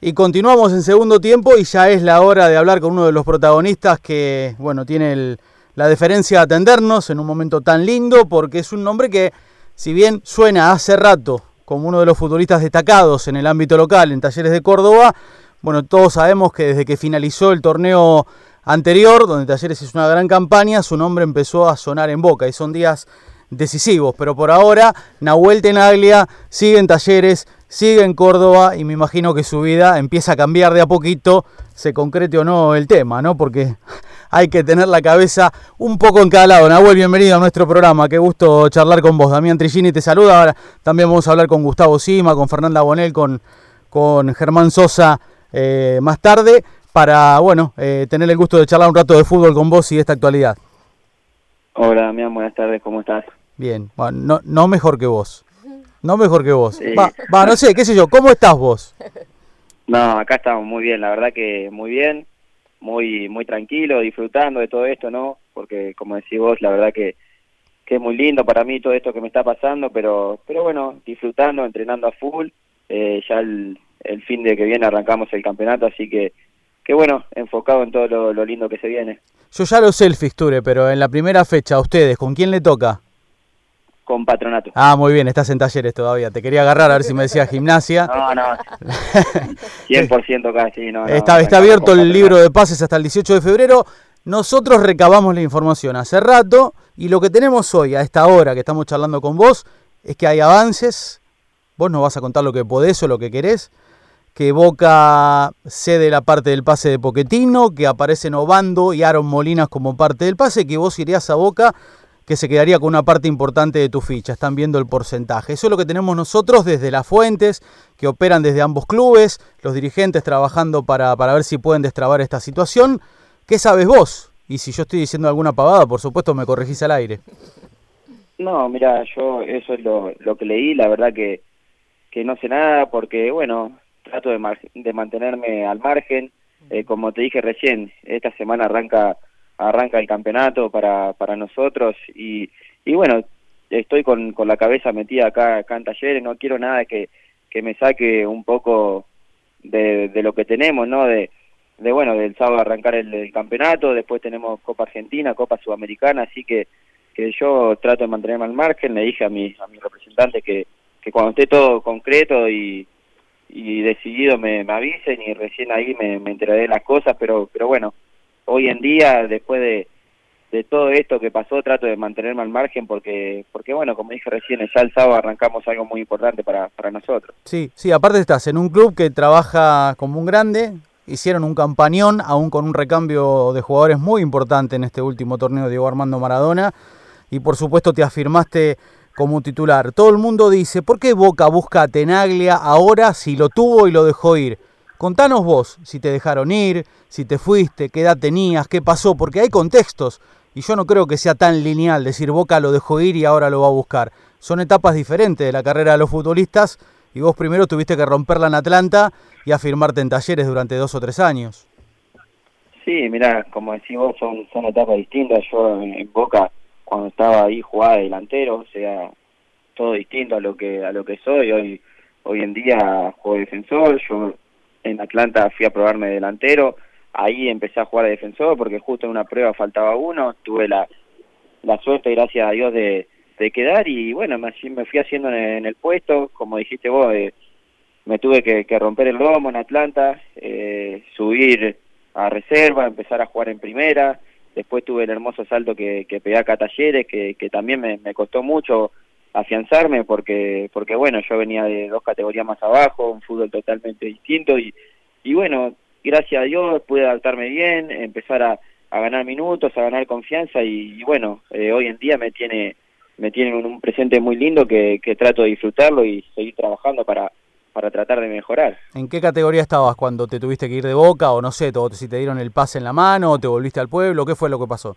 Y continuamos en segundo tiempo y ya es la hora de hablar con uno de los protagonistas que, bueno, tiene la deferencia de atendernos en un momento tan lindo porque es un nombre que, si bien suena hace rato como uno de los futbolistas destacados en el ámbito local, en Talleres de Córdoba, bueno, todos sabemos que desde que finalizó el torneo anterior, donde Talleres hizo una gran campaña, su nombre empezó a sonar en boca y son días decisivos, pero por ahora Nahuel Tenaglia sigue en Talleres, sigue en Córdoba y me imagino que su vida empieza a cambiar de a poquito, se concrete o no el tema, ¿no? Porque hay que tener la cabeza un poco en cada lado. Nahuel, bienvenido a nuestro programa, qué gusto charlar con vos. Damián Trigini te saluda, ahora también vamos a hablar con Gustavo Sima, con Fernanda Bonel, con, con Germán Sosa eh, más tarde, para, bueno, eh, tener el gusto de charlar un rato de fútbol con vos y esta actualidad. Hola Damián, buenas tardes, ¿cómo estás? Bien, bueno, no, no mejor que vos. No mejor que vos. Va, no sé, qué sé yo, ¿cómo estás vos? No, acá estamos muy bien, la verdad que muy bien, muy muy tranquilo, disfrutando de todo esto, ¿no? Porque como decís vos, la verdad que, que es muy lindo para mí todo esto que me está pasando, pero pero bueno, disfrutando, entrenando a full. Eh, ya el, el fin de que viene arrancamos el campeonato, así que que bueno, enfocado en todo lo, lo lindo que se viene. Yo ya lo sé el Fixture, pero en la primera fecha, ¿a ustedes con quién le toca? Con Patronato. Ah, muy bien, estás en talleres todavía. Te quería agarrar a ver si me decía gimnasia. No, no. 100% casi, no. está, está abierto el libro de pases hasta el 18 de febrero. Nosotros recabamos la información hace rato y lo que tenemos hoy, a esta hora que estamos charlando con vos, es que hay avances. Vos nos vas a contar lo que podés o lo que querés. Que Boca cede la parte del pase de Poquetino, que aparecen Obando y Aaron Molinas como parte del pase, que vos irías a Boca que se quedaría con una parte importante de tu ficha. Están viendo el porcentaje. Eso es lo que tenemos nosotros desde las fuentes que operan desde ambos clubes, los dirigentes trabajando para, para ver si pueden destrabar esta situación. ¿Qué sabes vos? Y si yo estoy diciendo alguna pavada, por supuesto me corregís al aire. No, mira, yo eso es lo, lo que leí, la verdad que, que no sé nada porque, bueno, trato de, de mantenerme al margen. Eh, como te dije recién, esta semana arranca arranca el campeonato para, para nosotros y, y bueno, estoy con, con la cabeza metida acá, acá en talleres, no quiero nada que, que me saque un poco de, de lo que tenemos, ¿no? De, de bueno, del sábado arrancar el, campeonato, después tenemos Copa Argentina, Copa Sudamericana, así que, que yo trato de mantenerme al margen, le dije a mi, a mi representante que, que cuando esté todo concreto y, y decidido me, avisen y recién ahí me, me enteraré de las cosas, pero, pero bueno, hoy en día, después de, de todo esto que pasó, trato de mantenerme al margen porque, porque bueno, como dije recién, ya el sábado arrancamos algo muy importante para, para nosotros. Sí, sí, aparte estás en un club que trabaja como un grande, hicieron un campañón, aún con un recambio de jugadores muy importante en este último torneo Diego Armando Maradona, y por supuesto te afirmaste como titular. Todo el mundo dice, ¿por qué Boca busca a Tenaglia ahora si lo tuvo y lo dejó ir? Contanos vos si te dejaron ir, si te fuiste, qué edad tenías, qué pasó, porque hay contextos y yo no creo que sea tan lineal decir Boca lo dejó ir y ahora lo va a buscar. Son etapas diferentes de la carrera de los futbolistas y vos primero tuviste que romperla en Atlanta y afirmarte en talleres durante dos o tres años. Sí, mira, como decís vos, son, son etapas distintas. Yo en, Boca, cuando estaba ahí, jugaba delantero, o sea, todo distinto a lo que a lo que soy. Hoy hoy en día juego defensor, yo en Atlanta fui a probarme delantero, ahí empecé a jugar de defensor porque justo en una prueba faltaba uno, tuve la, la suerte, gracias a Dios, de, de quedar y bueno, me, fui haciendo en, el puesto, como dijiste vos, eh, me tuve que, que, romper el lomo en Atlanta, eh, subir a reserva, empezar a jugar en primera, después tuve el hermoso salto que, que pegué acá a Talleres, que, también me costó mucho afianzarme porque porque bueno yo venía de dos categorías más abajo un fútbol totalmente distinto y y bueno gracias a Dios pude adaptarme bien empezar a, a ganar minutos a ganar confianza y, bueno eh, hoy en día me tiene me tiene un, presente muy lindo que, que trato de disfrutarlo y seguir trabajando para para tratar de mejorar. ¿En qué categoría estabas cuando te tuviste que ir de Boca o no sé, si te dieron el pase en la mano o te volviste al pueblo? ¿Qué fue lo que pasó?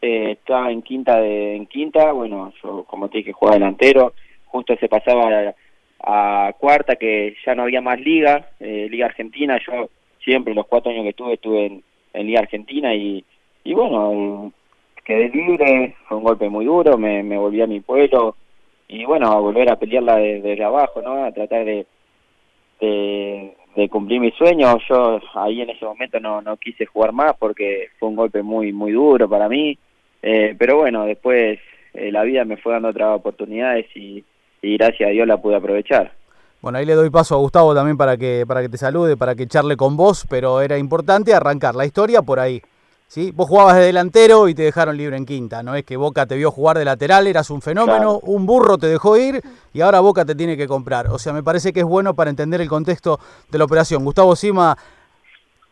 Eh, estaba en quinta de en quinta bueno yo como te dije jugaba delantero justo se pasaba a, cuarta que ya no había más liga eh, liga argentina yo siempre los cuatro años que estuve estuve en, liga argentina y y bueno quedé libre fue un golpe muy duro me, me volví a mi pueblo y bueno a volver a pelearla desde, abajo no a tratar de, de de cumplir mi sueño. Yo ahí en ese momento no, no quise jugar más porque fue un golpe muy, muy duro para mí. Eh, pero bueno, después eh, la vida me fue dando otras oportunidades y, y gracias a Dios la pude aprovechar. Bueno, ahí le doy paso a Gustavo también para que, para que te salude, para que charle con vos, pero era importante arrancar la historia por ahí. ¿sí? Vos jugabas de delantero y te dejaron libre en quinta, no es que Boca te vio jugar de lateral, eras un fenómeno, un burro te dejó ir y ahora Boca te tiene que comprar. O sea, me parece que es bueno para entender el contexto de la operación. Gustavo Sima,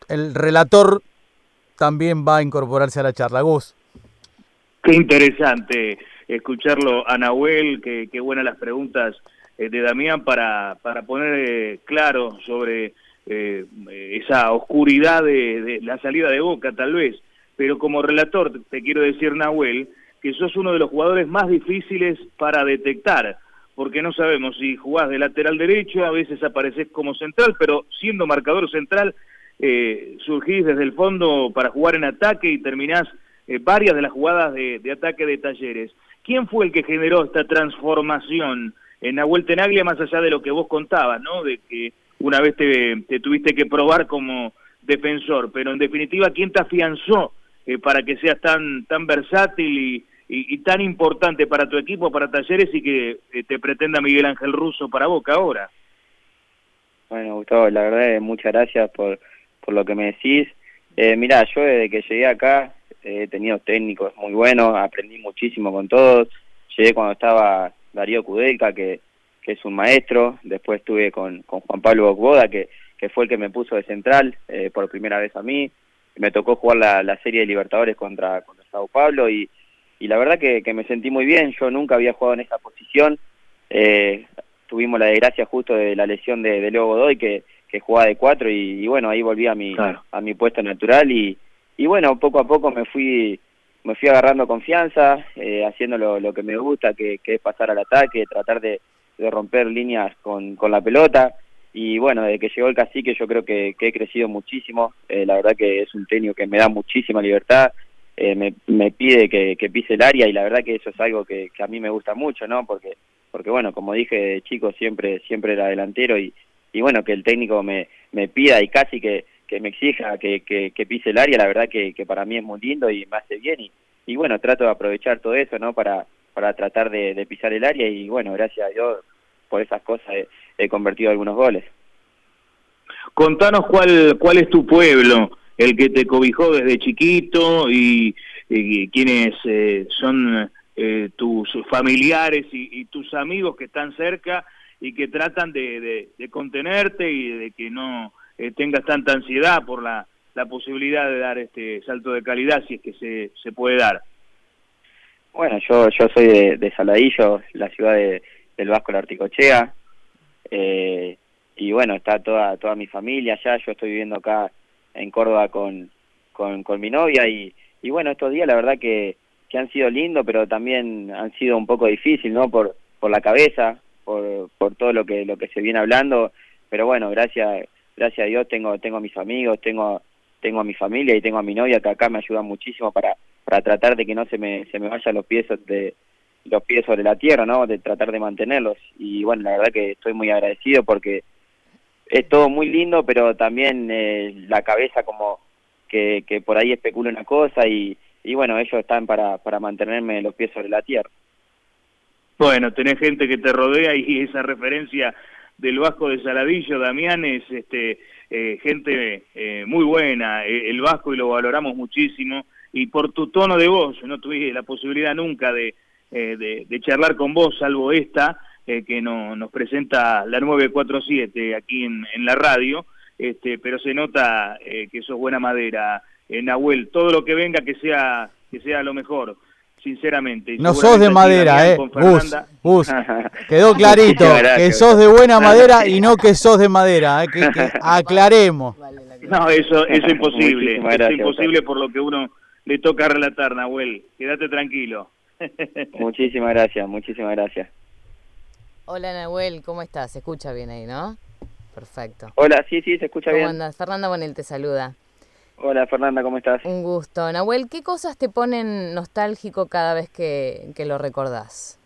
el relator, también va a incorporarse a la charla. Gus. Qué interesante escucharlo a Nahuel, qué, buenas las preguntas eh, de Damián para, para poner eh, claro sobre eh, esa oscuridad de, la salida de Boca, tal vez. Pero como relator, te quiero decir, Nahuel, que sos uno de los jugadores más difíciles para detectar, porque no sabemos si jugás de lateral derecho, a veces apareces como central, pero siendo marcador central, surgís desde el fondo para jugar en ataque y terminás varias de las jugadas de, de ataque de talleres. ¿Quién fue el que generó esta transformación? en Nahuel Tenaglia, más allá de lo que vos contabas, ¿no? De que una vez te, tuviste que probar como defensor, pero en definitiva, ¿quién te afianzó eh, para que seas tan, tan versátil y, tan importante para tu equipo, para Talleres y que eh, te pretenda Miguel Ángel Russo para Boca ahora? Bueno, Gustavo, la verdad, muchas gracias por, por lo que me decís. Eh, mirá, yo desde que llegué acá he tenido técnicos muy buenos, aprendí muchísimo con todos. Llegué cuando estaba Darío Kudelka, que, que es un maestro, después estuve con, con Juan Pablo Bocboda, que, que fue el que me puso de central eh, por primera vez a mí, me tocó jugar la, la serie de Libertadores contra, contra Sao Paulo y, y la verdad que, que, me sentí muy bien, yo nunca había jugado en esa posición, eh, tuvimos la desgracia justo de la lesión de, de Leo Godoy que, que jugaba de cuatro y, bueno, ahí volví a mi, a mi puesto natural y, y bueno, poco a poco me fui me fui agarrando confianza, eh, haciendo lo, que me gusta, que, es pasar al ataque, tratar de, romper líneas con, con, la pelota. Y bueno, desde que llegó el cacique yo creo que, he crecido muchísimo. Eh, la verdad que es un técnico que me da muchísima libertad, eh, me, me, pide que, pise el área y la verdad que eso es algo que, a mí me gusta mucho, ¿no? Porque, porque bueno, como dije, chico, siempre, siempre era delantero y, y bueno, que el técnico me, me pida y casi que que me exija que, que, pise el área, la verdad que, que, para mí es muy lindo y me hace bien. Y, y bueno, trato de aprovechar todo eso, ¿no? Para, para tratar de, pisar el área y bueno, gracias a Dios por esas cosas he, convertido algunos goles. Contanos cuál, cuál es tu pueblo, el que te cobijó desde chiquito y, y quienes eh, son eh, tus familiares y, tus amigos que están cerca y que tratan de, de contenerte y de que no eh, tengas tanta ansiedad por la, la posibilidad de dar este salto de calidad si es que se, se puede dar. Bueno, yo yo soy de, de Saladillo, la ciudad de, del Vasco la Articochea, eh, y bueno, está toda toda mi familia allá, yo estoy viviendo acá en Córdoba con, con, con mi novia y, y bueno, estos días la verdad que, que han sido lindos, pero también han sido un poco difícil, ¿no? Por, por la cabeza, por, por todo lo que, lo que se viene hablando, pero bueno, gracias gracias a Dios tengo tengo a mis amigos, tengo tengo a mi familia y tengo a mi novia que acá me ayudan muchísimo para para tratar de que no se me se me vayan los pies de los pies sobre la tierra, ¿no? De tratar de mantenerlos y bueno, la verdad que estoy muy agradecido porque es todo muy lindo, pero también eh, la cabeza como que, que por ahí especula una cosa y, y bueno, ellos están para, para mantenerme los pies sobre la tierra. Bueno, tenés gente que te rodea y esa referencia del Vasco de Saladillo, Damián, es este, eh, gente eh, muy buena, eh, el Vasco y lo valoramos muchísimo, y por tu tono de voz, no tuve la posibilidad nunca de, de, charlar con vos, salvo esta, que no, nos presenta la 947 aquí en, en la radio, este, pero se nota que sos buena madera, Nahuel, todo lo que venga que sea, que sea lo mejor sinceramente. No sos de madera, ¿eh? Gus, quedó clarito que sos de buena madera y no que sos de madera, ¿eh? que, aclaremos. No, eso, eso es imposible, es imposible por lo que uno le toca relatar, Nahuel. Quédate tranquilo. muchísimas gracias, muchísimas gracias. Hola Nahuel, ¿cómo estás? Se escucha bien ahí, ¿no? Perfecto. Hola, sí, sí, se escucha bien. ¿Cómo andas? Fernanda Bonel te saluda. Hola Fernanda, ¿cómo estás? Un gusto. Nahuel, ¿qué cosas te ponen nostálgico cada vez que, lo recordás?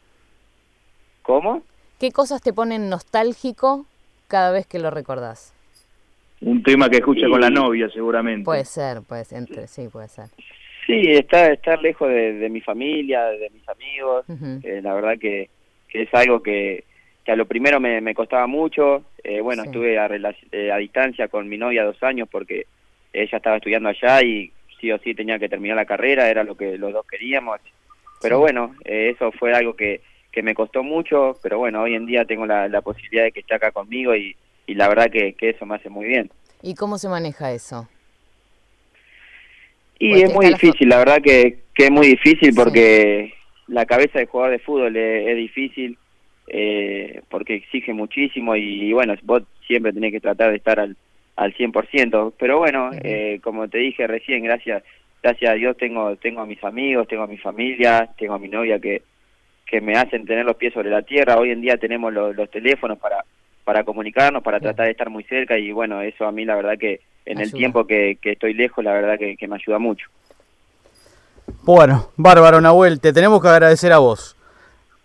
¿Cómo? ¿Qué cosas te ponen nostálgico cada vez que lo recordás? un tema que escucha con la novia seguramente. Puede ser, puede ser, entre, sí, puede ser. Sí, estar, estar lejos de, mi familia, de mis amigos, eh, la verdad que, que, es algo que, que a lo primero me, me costaba mucho. Eh, bueno, estuve a, eh, a distancia con mi novia dos años porque ella estaba estudiando allá y sí o sí tenía que terminar la carrera, era lo que los dos queríamos. Pero bueno, eso fue algo que, que me costó mucho, pero bueno, hoy en día tengo la, la posibilidad de que esté acá conmigo y, y la verdad que, que eso me hace muy bien. ¿Y cómo se maneja eso? Y es muy difícil, la verdad que, que, es muy difícil porque la cabeza de jugador de fútbol es, difícil, eh, porque exige muchísimo y, bueno, vos siempre tenés que tratar de estar al, al 100%, pero bueno, eh, como te dije recién, gracias gracias a Dios tengo tengo a mis amigos, tengo a mi familia, tengo a mi novia que, que me hacen tener los pies sobre la tierra, hoy en día tenemos los teléfonos para para comunicarnos, para tratar de estar muy cerca y bueno, eso a mí la verdad que en el tiempo que, estoy lejos, la verdad que, me ayuda mucho. Bueno, bárbaro Nahuel, te tenemos que agradecer a vos,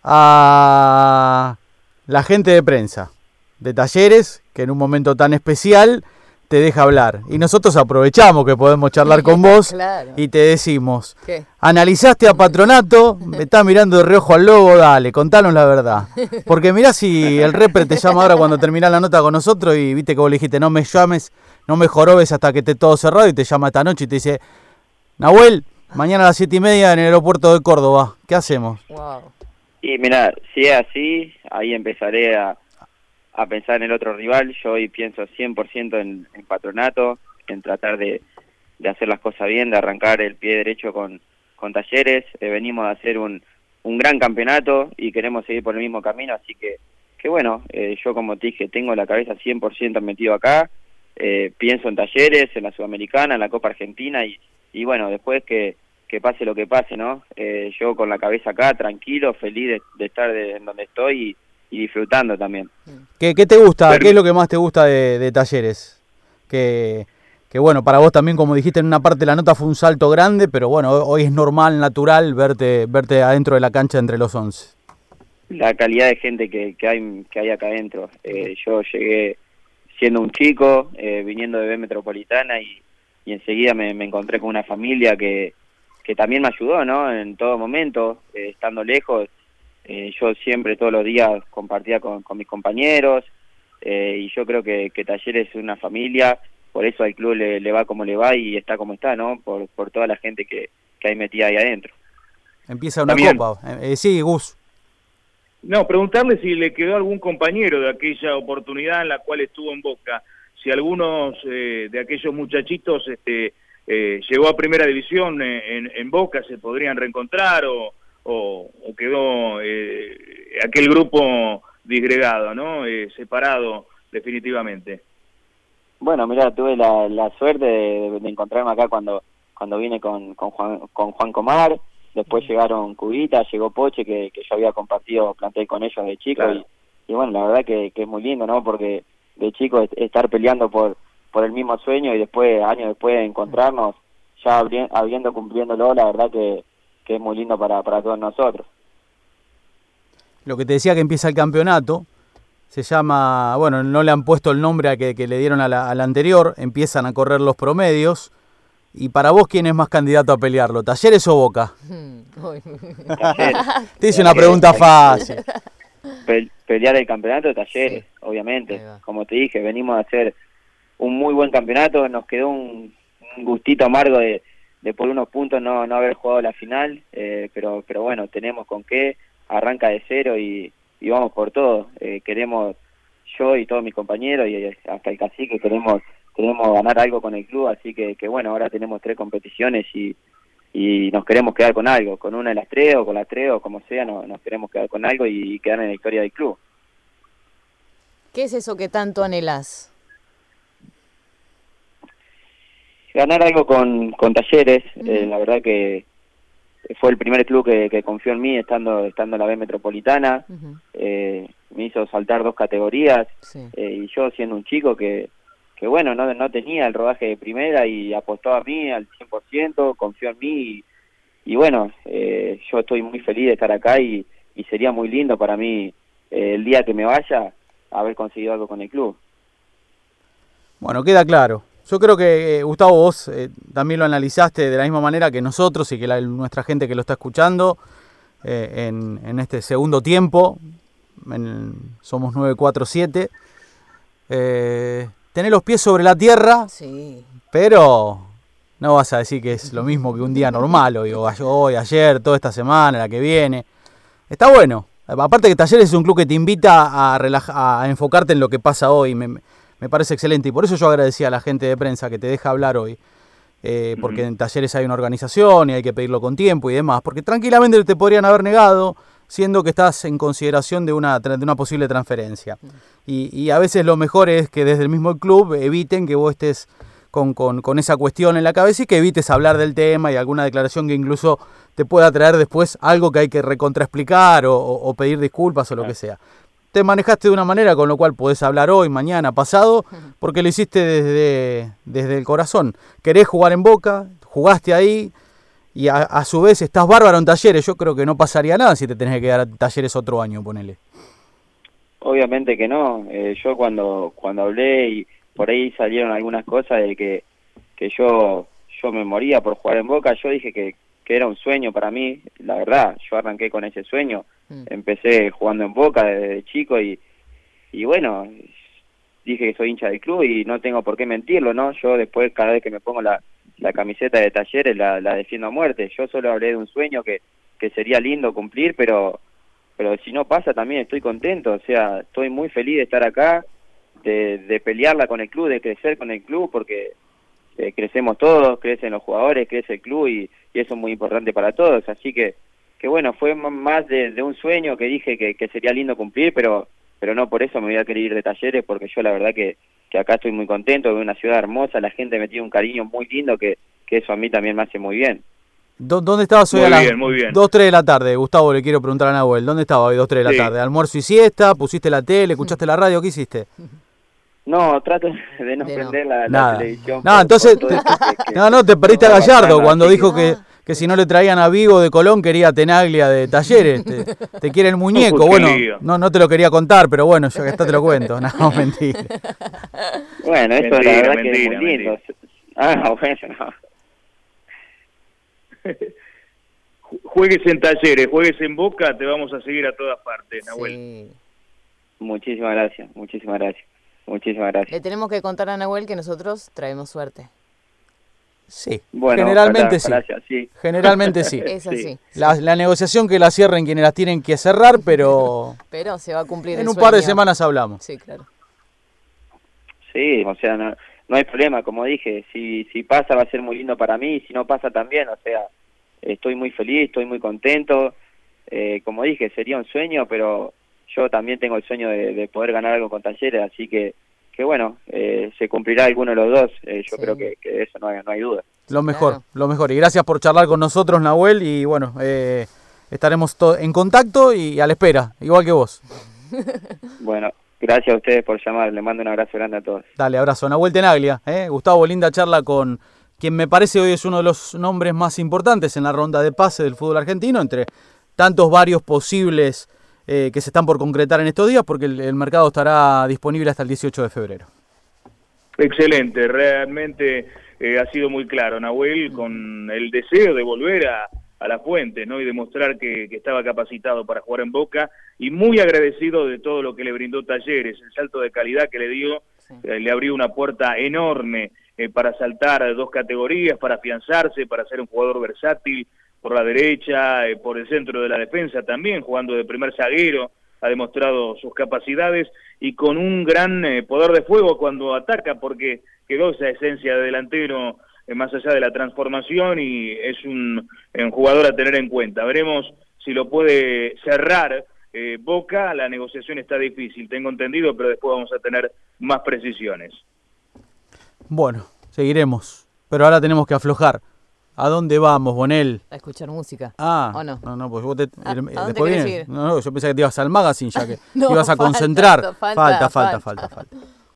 a la gente de prensa, de talleres, que en un momento tan especial te deja hablar. Y nosotros aprovechamos que podemos charlar con vos y te decimos, analizaste a Patronato, me está mirando de reojo al logo, dale, contanos la verdad. Porque mirá si el repre te llama ahora cuando termina la nota con nosotros y viste que vos le dijiste, no me llames, no me jorobes hasta que esté todo cerrado y te llama esta noche y te dice, Nahuel, mañana a las siete y media en el aeropuerto de Córdoba, ¿qué hacemos? Y mira, si es así, ahí empezaré a a pensar en el otro rival. Yo hoy pienso 100% en, en patronato, en tratar de, de, hacer las cosas bien, de arrancar el pie derecho con, con talleres. Eh, venimos a hacer un, un gran campeonato y queremos seguir por el mismo camino, así que, que bueno, eh, yo como te dije, tengo la cabeza 100% metido acá, eh, pienso en talleres, en la Sudamericana, en la Copa Argentina y, y bueno, después que, que pase lo que pase, ¿no? yo con la cabeza acá, tranquilo, feliz de, estar en donde estoy y, disfrutando también. ¿Qué, qué te gusta? ¿Qué es lo que más te gusta de, talleres? Que, que, bueno, para vos también, como dijiste en una parte de la nota, fue un salto grande, pero bueno, hoy es normal, natural verte, verte adentro de la cancha entre los 11. La calidad de gente que, que hay, que hay acá adentro. Eh, yo llegué siendo un chico, eh, viniendo de B Metropolitana y, y enseguida me, me, encontré con una familia que, que también me ayudó, ¿no? En todo momento, eh, estando lejos, eh, yo siempre, todos los días, compartía con, mis compañeros eh, y yo creo que, que Talleres es una familia, por eso al club le, va como le va y está como está, ¿no? Por, por toda la gente que, que hay metida ahí adentro. Empieza una copa. Eh, sí, Gus. No, preguntarle si le quedó algún compañero de aquella oportunidad en la cual estuvo en Boca, si algunos de aquellos muchachitos este, llegó a primera división en, en Boca, se podrían reencontrar o o, quedó eh, aquel grupo disgregado, ¿no? Eh, separado definitivamente. Bueno, mira, tuve la, la suerte de, encontrarme acá cuando cuando vine con, con, Juan, con Juan Comar, después llegaron Cubita, llegó Poche, que, que yo había compartido plantel con ellos de chico, y, bueno, la verdad que, que es muy lindo, ¿no? Porque de chico estar peleando por, por el mismo sueño y después, años después, de encontrarnos, ya habiendo cumpliéndolo, la verdad que, que es muy lindo para, para todos nosotros. Lo que te decía que empieza el campeonato, se llama, bueno, no le han puesto el nombre a que, le dieron a la, anterior, empiezan a correr los promedios. Y para vos, ¿quién es más candidato a pelearlo? ¿Talleres o Boca? te hice una pregunta fácil. pelear el campeonato de Talleres, obviamente. Como te dije, venimos a hacer un muy buen campeonato, nos quedó un gustito amargo de, de por unos puntos no, no haber jugado la final, eh, pero, pero bueno, tenemos con qué, arranca de cero y, vamos por todo. Eh, queremos, yo y todos mis compañeros y hasta el cacique queremos, queremos ganar algo con el club, así que, bueno, ahora tenemos tres competiciones y, nos queremos quedar con algo, con una de las tres o con las tres o como sea, no, nos queremos quedar con algo y, quedar en la historia del club. ¿Qué es eso que tanto anhelas? Ganar algo con, con Talleres, eh, la verdad que fue el primer club que, confió en mí estando estando en la B Metropolitana, eh, me hizo saltar dos categorías eh, y yo siendo un chico que, que bueno, no, no tenía el rodaje de primera y apostó a mí al 100%, confió en mí y, y bueno, yo estoy muy feliz de estar acá y, y sería muy lindo para mí el día que me vaya haber conseguido algo con el club. Bueno, queda claro. Yo creo que, eh, Gustavo, vos eh, también lo analizaste de la misma manera que nosotros y que la- nuestra gente que lo está escuchando eh, en, en este segundo tiempo. En- somos 947. Eh, tenés los pies sobre la tierra, Sí. pero no vas a decir que es lo mismo que un día normal, o digo, hoy, ayer, toda esta semana, la que viene. Está bueno. Aparte que Talleres es un club que te invita a, relaja- a enfocarte en lo que pasa hoy. Me, me parece excelente. Y por eso yo agradecía a la gente de prensa que te deja hablar hoy. eh, porque en Talleres hay una organización y hay que pedirlo con tiempo y demás. Porque tranquilamente te podrían haber negado, siendo que estás en consideración de una, de una posible transferencia. Y, y a veces lo mejor es que desde el mismo club eviten que vos estés con, con- con esa cuestión en la cabeza y que evites hablar del tema y alguna declaración que incluso te pueda traer después algo que hay que recontraexplicar o, o- o pedir disculpas o lo que sea. Te manejaste de una manera con lo cual podés hablar hoy, mañana, pasado, porque lo hiciste desde, desde el corazón. Querés jugar en Boca, jugaste ahí y a, a su vez estás bárbaro en talleres. Yo creo que no pasaría nada si te tenés que quedar a talleres otro año, ponele. Obviamente que no. Eh, yo cuando cuando hablé y por ahí salieron algunas cosas de que, que yo yo me moría por jugar en Boca, yo dije que, que era un sueño para mí. La verdad, yo arranqué con ese sueño. Mm. Empecé jugando en Boca desde chico y, y bueno, dije que soy hincha del club y no tengo por qué mentirlo, ¿no? Yo después cada vez que me pongo la, la camiseta de talleres la, la defiendo a muerte. Yo solo hablé de un sueño que, que sería lindo cumplir, pero pero si no pasa también estoy contento, o sea, estoy muy feliz de estar acá, de, de pelearla con el club, de crecer con el club, porque eh, crecemos todos, crecen los jugadores, crece el club y, y eso es muy importante para todos, así que, que bueno, fue más de, de un sueño que dije que, que sería lindo cumplir, pero pero no por eso me voy a querer ir de talleres, porque yo la verdad que, que acá estoy muy contento, es una ciudad hermosa, la gente me tiene un cariño muy lindo que, que eso a mí también me hace muy bien. ¿Dó- ¿Dónde estabas hoy Muy a las bien, muy bien. 2, 3 de la tarde? Gustavo, le quiero preguntar a Nahuel. ¿Dónde estaba hoy 2, 3 de la Sí. tarde? ¿Almuerzo y siesta? ¿Pusiste la tele? ¿Escuchaste la radio? ¿Qué hiciste? No, trato de no De no. prender la, televisión. No, por- entonces, por todo esto que- que- no, no, te perdiste a Gallardo cuando dijo que, que si no le traían a Vigo de Colón quería Tenaglia de Talleres. Te, te quiere el muñeco. Bueno, no, no te lo quería contar, pero bueno, yo que está te lo cuento. No, mentira. Bueno, eso Mentira, la verdad que es mentira, muy lindo. Ah, bueno, no. Ju- Juegues en talleres, juegues en boca, te vamos a seguir a todas partes, Nahuel. Sí. Muchísimas gracias, muchísimas gracias. Muchísimas gracias. Le tenemos que contar a Nahuel que nosotros traemos suerte. Sí, Bueno, generalmente ojalá- sí. ojalá así. Generalmente sí. Es Sí. así. La, la negociación que la cierren quienes las tienen que cerrar, pero Pero se va a cumplir en el un par de semanas hablamos. Sí, claro. Sí, o sea, no, no hay problema, como dije, si, si pasa va a ser muy lindo para mí, si no pasa también, o sea, estoy muy feliz, estoy muy contento, eh, como dije, sería un sueño, pero yo también tengo el sueño de, de poder ganar algo con Talleres, así que, que bueno, eh, se cumplirá alguno de los dos, eh, yo Sí. creo que, eso no hay, no hay duda. Lo mejor, Claro. lo mejor. Y gracias por charlar con nosotros, Nahuel. Y bueno, eh, estaremos en contacto y a la espera, igual que vos. Bueno, gracias a ustedes por llamar, les mando un abrazo grande a todos. Dale, abrazo. Nahuel Tenaglia. ¿eh? Gustavo, linda charla con quien me parece hoy es uno de los nombres más importantes en la ronda de pase del fútbol argentino, entre tantos varios posibles eh, que se están por concretar en estos días, porque el, el mercado estará disponible hasta el 18 de febrero. Excelente, realmente eh, ha sido muy claro, Nahuel, con el deseo de volver a, a la fuente ¿no? y demostrar que, que estaba capacitado para jugar en Boca y muy agradecido de todo lo que le brindó Talleres, el salto de calidad que le dio, Sí. eh, le abrió una puerta enorme eh, para saltar dos categorías, para afianzarse, para ser un jugador versátil por la derecha, eh, por el centro de la defensa también, jugando de primer zaguero, ha demostrado sus capacidades y con un gran eh, poder de fuego cuando ataca, porque quedó esa esencia de delantero eh, más allá de la transformación y es un, un jugador a tener en cuenta. Veremos si lo puede cerrar Boca, la negociación está difícil, tengo entendido, pero después vamos a tener más precisiones. Bueno, seguiremos. Pero ahora tenemos que aflojar. ¿A dónde vamos, Bonel? A escuchar música. Ah, ¿O no? no, no, pues vos te, Ah, el- ¿a dónde después? No, no, yo pensé que te ibas al magazine ya que No, te ibas a falta, concentrar. falta, falta, falta, falta. falta. falta.